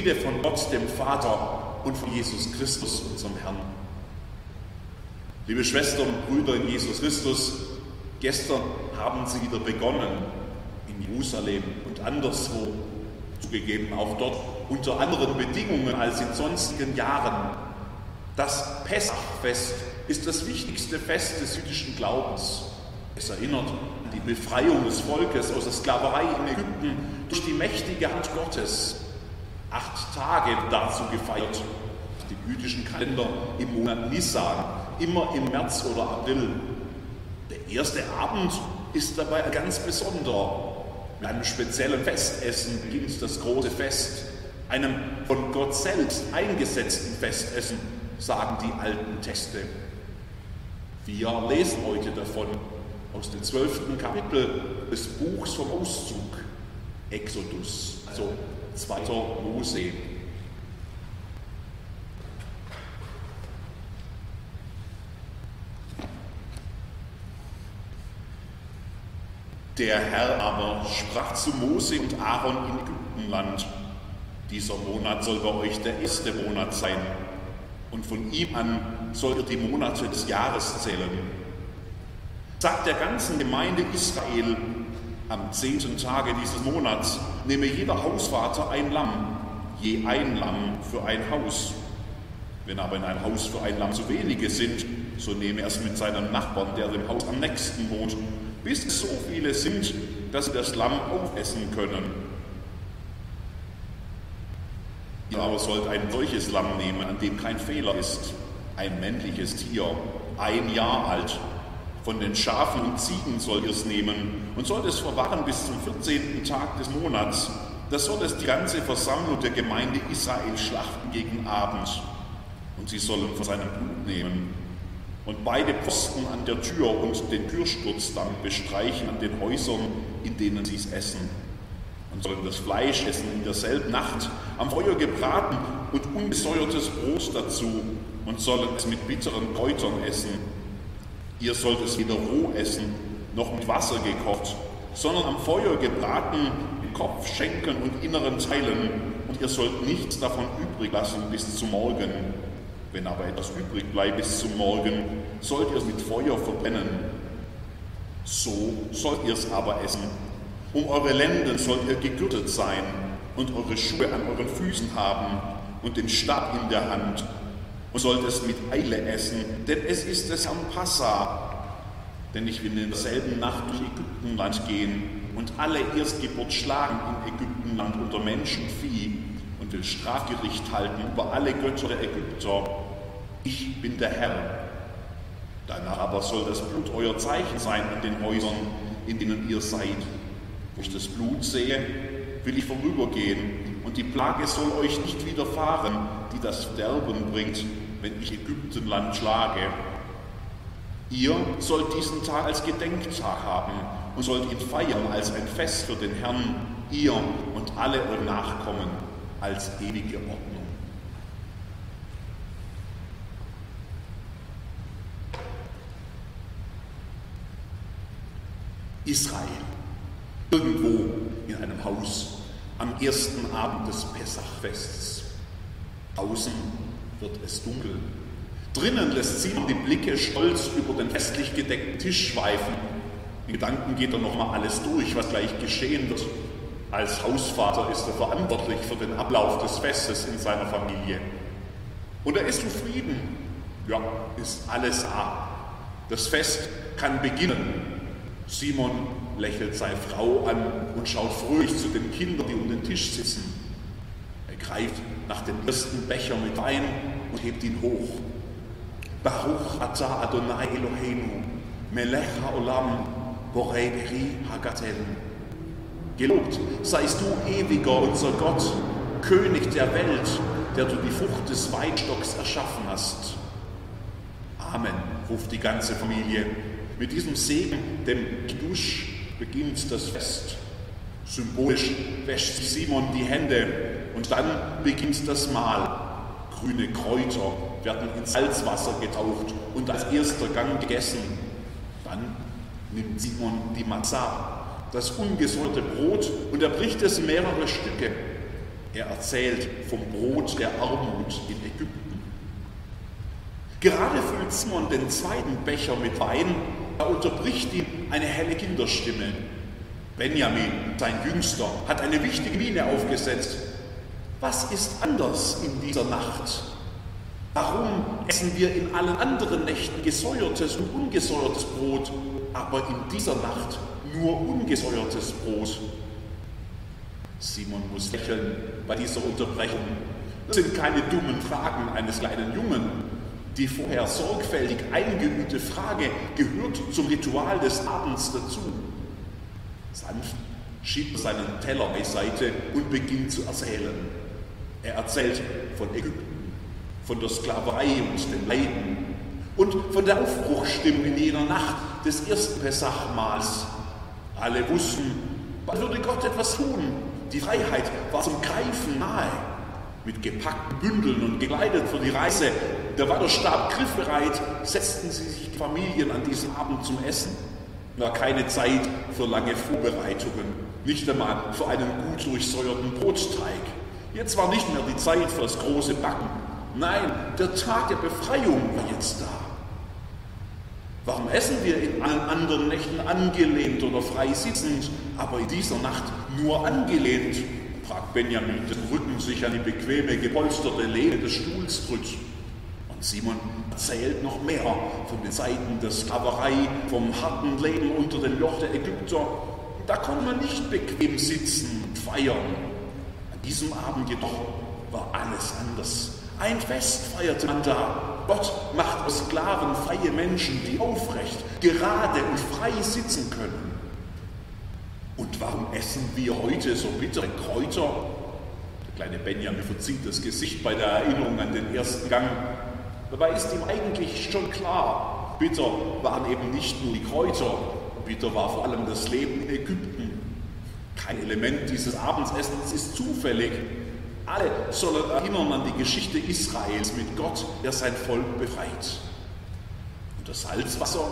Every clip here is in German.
Friede von Gott, dem Vater und von Jesus Christus, unserem Herrn. Liebe Schwestern und Brüder in Jesus Christus, gestern haben Sie wieder begonnen in Jerusalem und anderswo, zugegeben auch dort unter anderen Bedingungen als in sonstigen Jahren. Das Pessachfest ist das wichtigste Fest des jüdischen Glaubens. Es erinnert an die Befreiung des Volkes aus der Sklaverei in Ägypten durch die mächtige Hand Gottes. Acht Tage dazu gefeiert, dem jüdischen Kalender im Monat Nisan, immer im März oder April. Der erste Abend ist dabei ganz besonderer. Mit einem speziellen Festessen beginnt das große Fest, einem von Gott selbst eingesetzten Festessen, sagen die alten Texte. Wir lesen heute davon aus dem zwölften Kapitel des Buchs vom Auszug, Exodus, also 2. Mose. Der Herr aber sprach zu Mose und Aaron in Ägyptenland, dieser Monat soll bei euch der erste Monat sein, und von ihm an soll ihr die Monate des Jahres zählen. Sagt der ganzen Gemeinde Israel, am zehnten Tage dieses Monats nehme jeder Hausvater ein Lamm, je ein Lamm für ein Haus. Wenn aber in einem Haus für ein Lamm zu wenige sind, so nehme er es mit seinem Nachbarn, der dem Haus am nächsten wohnt, bis es so viele sind, dass sie das Lamm aufessen können. Ihr aber sollt ein solches Lamm nehmen, an dem kein Fehler ist, ein männliches Tier, ein Jahr alt. Von den Schafen und Ziegen sollt ihr es nehmen und sollt es verwahren bis zum 14. Tag des Monats. Das soll es die ganze Versammlung der Gemeinde Israel schlachten gegen Abend. Und sie sollen von seinem Blut nehmen und beide Posten an der Tür und den Türsturz dann bestreichen an den Häusern, in denen sie es essen. Und sollen das Fleisch essen in derselben Nacht, am Feuer gebraten und ungesäuertes Brot dazu und sollen es mit bitteren Kräutern essen. Ihr sollt es weder roh essen, noch mit Wasser gekocht, sondern am Feuer gebraten, mit Kopf, Schenkeln und inneren Teilen, und ihr sollt nichts davon übrig lassen bis zum Morgen. Wenn aber etwas übrig bleibt bis zum Morgen, sollt ihr es mit Feuer verbrennen. So sollt ihr es aber essen. Um eure Lenden sollt ihr gegürtet sein und eure Schuhe an euren Füßen haben und den Stab in der Hand und sollt es mit Eile essen, denn es ist des Herrn Passa. Denn ich will in derselben Nacht durch Ägyptenland gehen und alle Erstgeburt schlagen in Ägyptenland unter Menschen, Vieh und will Strafgericht halten über alle Götter der Ägypter. Ich bin der Herr. Danach aber soll das Blut euer Zeichen sein an den Häusern, in denen ihr seid. Wo ich das Blut sehe, will ich vorübergehen, und die Plage soll euch nicht widerfahren, die das Verderben bringt, wenn ich Ägyptenland schlage. Ihr sollt diesen Tag als Gedenktag haben und sollt ihn feiern als ein Fest für den Herrn, ihr und alle eure Nachkommen als ewige Ordnung. Israel, irgendwo in einem Haus am ersten Abend des Pessachfests. Außen wird es dunkel. Drinnen lässt Simon die Blicke stolz über den festlich gedeckten Tisch schweifen. In Gedanken geht er nochmal alles durch, was gleich geschehen wird. Als Hausvater ist er verantwortlich für den Ablauf des Festes in seiner Familie. Und er ist zufrieden. Ja, ist alles da. Das Fest kann beginnen. Simon lächelt seine Frau an und schaut fröhlich zu den Kindern, die um den Tisch sitzen. Er greift nach dem ersten Becher mit Wein und hebt ihn hoch. Baruch atah Adonai Eloheinu, melech haolam, borei beri hagaten. Gelobt seist du, ewiger unser Gott, König der Welt, der du die Frucht des Weinstocks erschaffen hast. Amen, ruft die ganze Familie. Mit diesem Segen, dem Kiddush, beginnt das Fest. Symbolisch wäscht Simon die Hände und dann beginnt das Mahl. Grüne Kräuter werden ins Salzwasser getaucht und als erster Gang gegessen. Dann nimmt Simon die Matzah, das ungesäuerte Brot, und er bricht es in mehrere Stücke. Er erzählt vom Brot der Armut in Ägypten. Gerade füllt Simon den zweiten Becher mit Wein, da unterbricht ihn eine helle Kinderstimme. Benjamin, sein Jüngster, hat eine wichtige Miene aufgesetzt. Was ist anders in dieser Nacht? Warum essen wir in allen anderen Nächten gesäuertes und ungesäuertes Brot, aber in dieser Nacht nur ungesäuertes Brot? Simon muss lächeln bei dieser Unterbrechung. Das sind keine dummen Fragen eines kleinen Jungen. Die vorher sorgfältig eingeübte Frage gehört zum Ritual des Abends dazu. Sanft schiebt er seinen Teller beiseite und beginnt zu erzählen. Er erzählt von Ägypten von der Sklaverei und den Leiden und von der Aufbruchstimmung in jener Nacht des ersten Pessachmahls. Alle wussten, bald würde Gott etwas tun. Die Freiheit war zum Greifen nahe. Mit gepackten Bündeln und gekleidet für die Reise, der Wanderstab griffbereit, setzten sie sich die Familien an diesem Abend zum Essen. War keine Zeit für lange Vorbereitungen, nicht einmal für einen gut durchsäuerten Brotteig. Jetzt war nicht mehr die Zeit für das große Backen. Nein, der Tag der Befreiung war jetzt da. Warum essen wir in allen anderen Nächten angelehnt oder frei sitzend, aber in dieser Nacht nur angelehnt? fragt Benjamin, dessen Rücken sich an die bequeme, gepolsterte Lehne des Stuhls drückt. Und Simon erzählt noch mehr von den Seiten der Sklaverei, vom harten Leben unter dem Joch der Ägypter. Da konnte man nicht bequem sitzen und feiern. Diesem Abend jedoch war alles anders. Ein Fest feierte man da. Gott macht aus Sklaven freie Menschen, die aufrecht, gerade und frei sitzen können. Und warum essen wir heute so bittere Kräuter? Der kleine Benjamin verzieht das Gesicht bei der Erinnerung an den ersten Gang. Dabei ist ihm eigentlich schon klar, bitter waren eben nicht nur die Kräuter, bitter war vor allem das Leben in Ägypten. Kein Element dieses Abendessens ist zufällig, alle sollen erinnern an die Geschichte Israels mit Gott, der sein Volk befreit. Und das Salzwasser?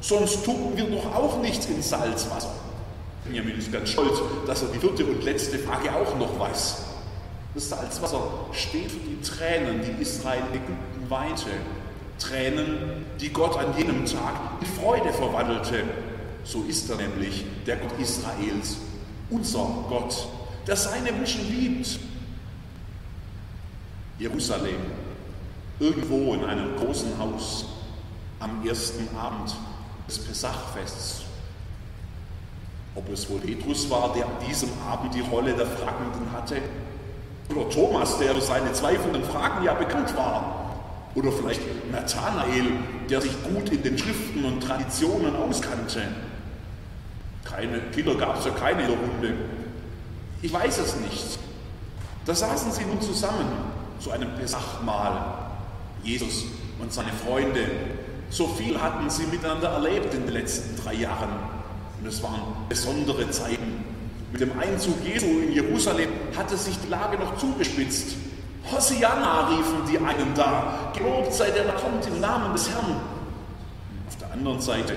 Sonst tun wir doch auch nichts in Salzwasser. Benjamin ist ganz stolz, dass er die vierte und letzte Frage auch noch weiß. Das Salzwasser steht für die Tränen, die Israel Ägypten weinte. Tränen, die Gott an jenem Tag in Freude verwandelte. So ist er nämlich, der Gott Israels, unser Gott, der seine Menschen liebt Jerusalem, irgendwo in einem großen Haus am ersten Abend des Pesachfests. Ob es wohl Petrus war, der an diesem Abend die Rolle der Fragenden hatte, oder Thomas, der für seine zweifelnden Fragen ja bekannt war, oder vielleicht Nathanael, der sich gut in den Schriften und Traditionen auskannte. Keine Kinder gab es ja keine in der Runde. Ich weiß es nicht. Da saßen sie nun zusammen zu einem Pesachmahl. Jesus und seine Freunde. So viel hatten sie miteinander erlebt in den letzten drei Jahren. Und es waren besondere Zeiten. Mit dem Einzug Jesu in Jerusalem hatte sich die Lage noch zugespitzt. Hosianna riefen die einen da. Gelobt sei der, der kommt im Namen des Herrn. Auf der anderen Seite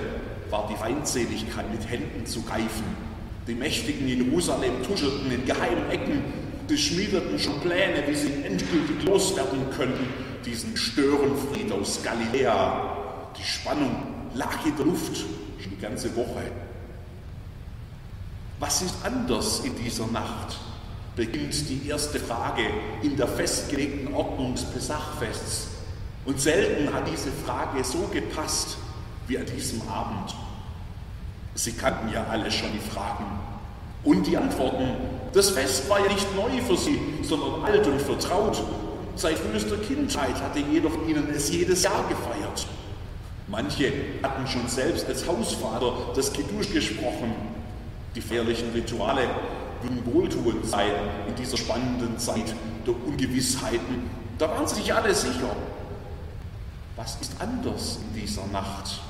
war die Feindseligkeit mit Händen zu greifen. Die Mächtigen in Jerusalem tuschelten in geheimen Ecken die schmiedeten schon Pläne, wie sie endgültig loswerden könnten, diesen Störenfried aus Galiläa. Die Spannung lag in der Luft schon die ganze Woche. Was ist anders in dieser Nacht? beginnt die erste Frage in der festgelegten Ordnung des Pesachfests. Und selten hat diese Frage so gepasst wie an diesem Abend. Sie kannten ja alle schon die Fragen und die Antworten. Das Fest war ja nicht neu für sie, sondern alt und vertraut. Seit frühester Kindheit hatte von ihnen es jedes Jahr gefeiert. Manche hatten schon selbst als Hausvater das Kiddush gesprochen. Die feierlichen Rituale würden wohltuend sein in dieser spannenden Zeit der Ungewissheiten. Da waren sie sich alle sicher. Was ist anders in dieser Nacht?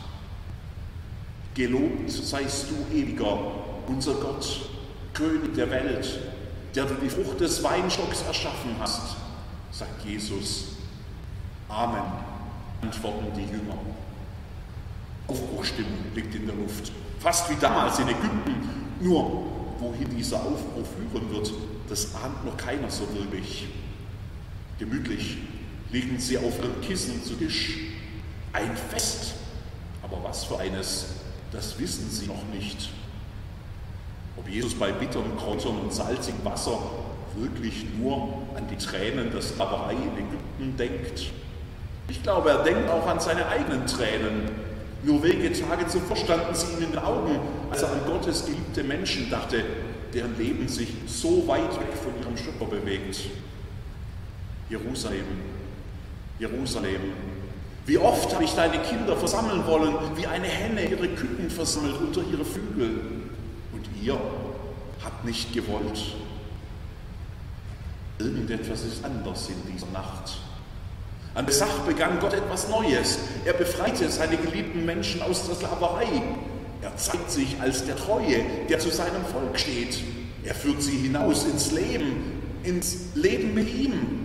Gelobt seist du, ewiger, unser Gott, König der Welt, der du die Frucht des Weinstocks erschaffen hast, sagt Jesus. Amen, antworten die Jünger. Aufbruchstimmung liegt in der Luft, fast wie damals in Ägypten, nur wohin dieser Aufbruch führen wird, das ahnt noch keiner so wirklich. Gemütlich liegen sie auf ihrem Kissen zu Tisch. Ein Fest. Aber was für eines, das wissen sie noch nicht. Ob Jesus bei bitterem Kräutern und salzigem Wasser wirklich nur an die Tränen der Sklaverei in Ägypten denkt. Ich glaube, er denkt auch an seine eigenen Tränen. Nur wenige Tage zuvor standen sie ihm in den Augen, als er an Gottes geliebte Menschen dachte, deren Leben sich so weit weg von ihrem Schöpfer bewegt. Jerusalem, Jerusalem, wie oft habe ich deine Kinder versammeln wollen, wie eine Henne ihre Küken versammelt unter ihre Flügel. Und ihr habt nicht gewollt. Irgendetwas ist anders in dieser Nacht. An Besach begann Gott etwas Neues. Er befreite seine geliebten Menschen aus der Sklaverei. Er zeigt sich als der Treue, der zu seinem Volk steht. Er führt sie hinaus ins Leben, ins Leben mit ihm.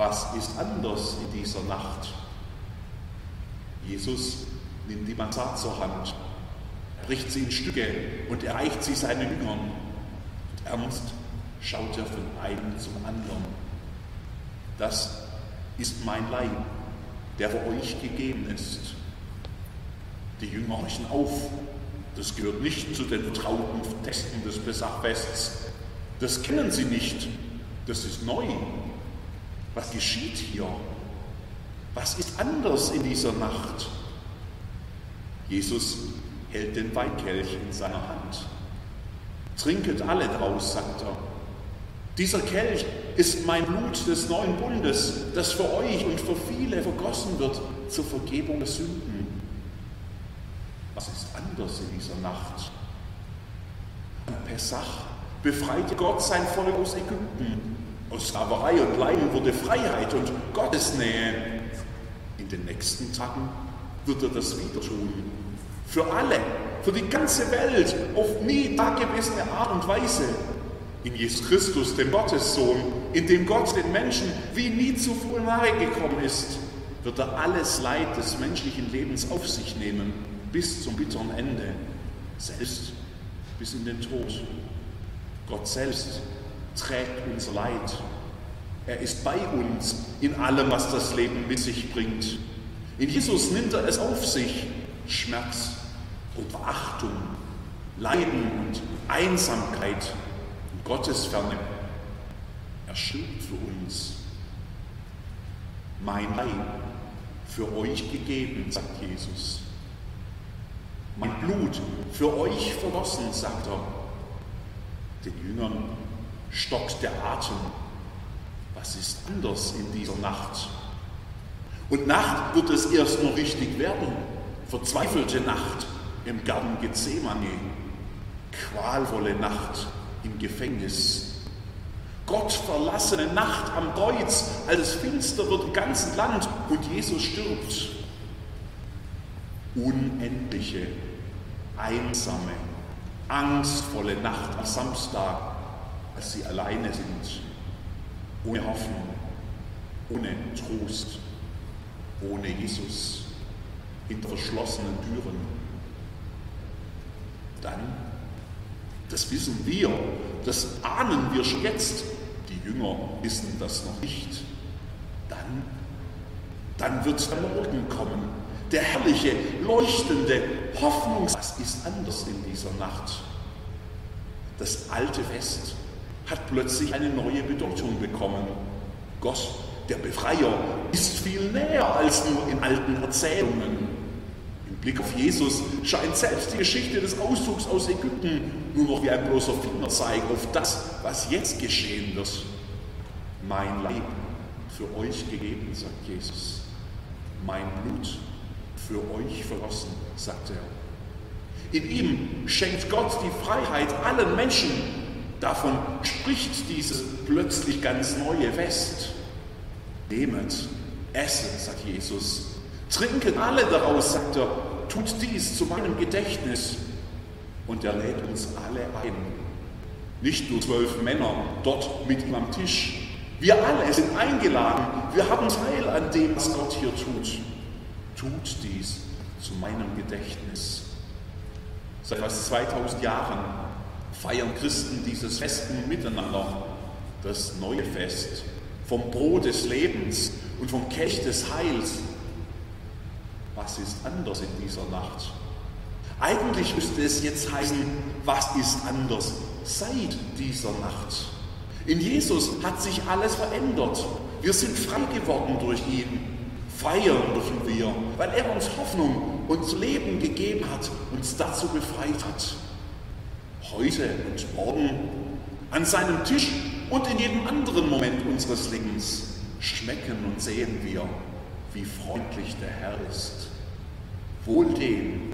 Was ist anders in dieser Nacht? Jesus nimmt die Matzah zur Hand, bricht sie in Stücke und erreicht sie seinen Jüngern. Und ernst schaut er von einem zum anderen. Das ist mein Leib, der für euch gegeben ist. Die Jünger horchen auf. Das gehört nicht zu den vertrauten Texten des Pessachfests. Das kennen sie nicht. Das ist neu. Was geschieht hier? Was ist anders in dieser Nacht? Jesus hält den Weinkelch in seiner Hand. Trinket alle draus, sagt er. Dieser Kelch ist mein Blut des neuen Bundes, das für euch und für viele vergossen wird zur Vergebung der Sünden. Was ist anders in dieser Nacht? An Pessach befreite Gott sein Volk aus Ägypten. Aus Sklaverei und Leiden wurde Freiheit und Gottesnähe. In den nächsten Tagen wird er das wieder tun. Für alle, für die ganze Welt, auf nie dagewesene Art und Weise in Jesus Christus, dem Gottessohn, in dem Gott den Menschen wie nie zuvor nahe gekommen ist, wird er alles Leid des menschlichen Lebens auf sich nehmen, bis zum bitteren Ende, selbst bis in den Tod. Gott selbst trägt unser Leid. Er ist bei uns in allem, was das Leben mit sich bringt. In Jesus nimmt er es auf sich, Schmerz und Verachtung, Leiden und Einsamkeit, Gottesferne. Er stirbt für uns. Mein Leib für euch gegeben, sagt Jesus. Mein Blut für euch vergossen, sagt er. Den Jüngern stockt der Atem. Was ist anders in dieser Nacht? Und Nacht wird es erst noch richtig werden. Verzweifelte Nacht im Garten Gethsemane. Qualvolle Nacht im Gefängnis. Gott verlassene Nacht am Kreuz, als es finster wird im ganzen Land und Jesus stirbt. Unendliche, einsame, angstvolle Nacht am Samstag, als sie alleine sind, ohne Hoffnung, ohne Trost, ohne Jesus, hinter verschlossenen Türen. Dann das wissen wir, das ahnen wir schon jetzt. Die Jünger wissen das noch nicht. Dann, dann wird der Morgen kommen. Der herrliche, leuchtende, Hoffnungs... Was ist anders in dieser Nacht? Das alte Fest hat plötzlich eine neue Bedeutung bekommen. Gott, der Befreier, ist viel näher als nur in alten Erzählungen. Blick auf Jesus scheint selbst die Geschichte des Auszugs aus Ägypten nur noch wie ein bloßer Fingerzeig auf das, was jetzt geschehen wird. Mein Leib für euch gegeben, sagt Jesus. Mein Blut für euch vergossen, sagt er. In ihm schenkt Gott die Freiheit allen Menschen. Davon spricht dieses plötzlich ganz neue Fest. Nehmet, esset, sagt Jesus. Trinken alle daraus, sagt er, tut dies zu meinem Gedächtnis. Und er lädt uns alle ein. Nicht nur zwölf Männer dort mit ihm am Tisch. Wir alle sind eingeladen. Wir haben Teil an dem, was Gott hier tut. Tut dies zu meinem Gedächtnis. Seit fast 2000 Jahren feiern Christen dieses Fest miteinander, das neue Fest vom Brot des Lebens und vom Kelch des Heils. Was ist anders in dieser Nacht? Eigentlich müsste es jetzt heißen, was ist anders seit dieser Nacht? In Jesus hat sich alles verändert. Wir sind frei geworden durch ihn. Feiern dürfen wir, weil er uns Hoffnung und Leben gegeben hat, uns dazu befreit hat. Heute und morgen an seinem Tisch und in jedem anderen Moment unseres Lebens schmecken und sehen wir, wie freundlich der Herr ist. Wohl dem,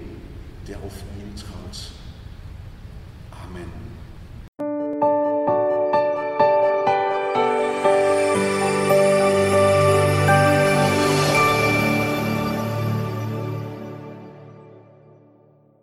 der auf ihn traut. Amen.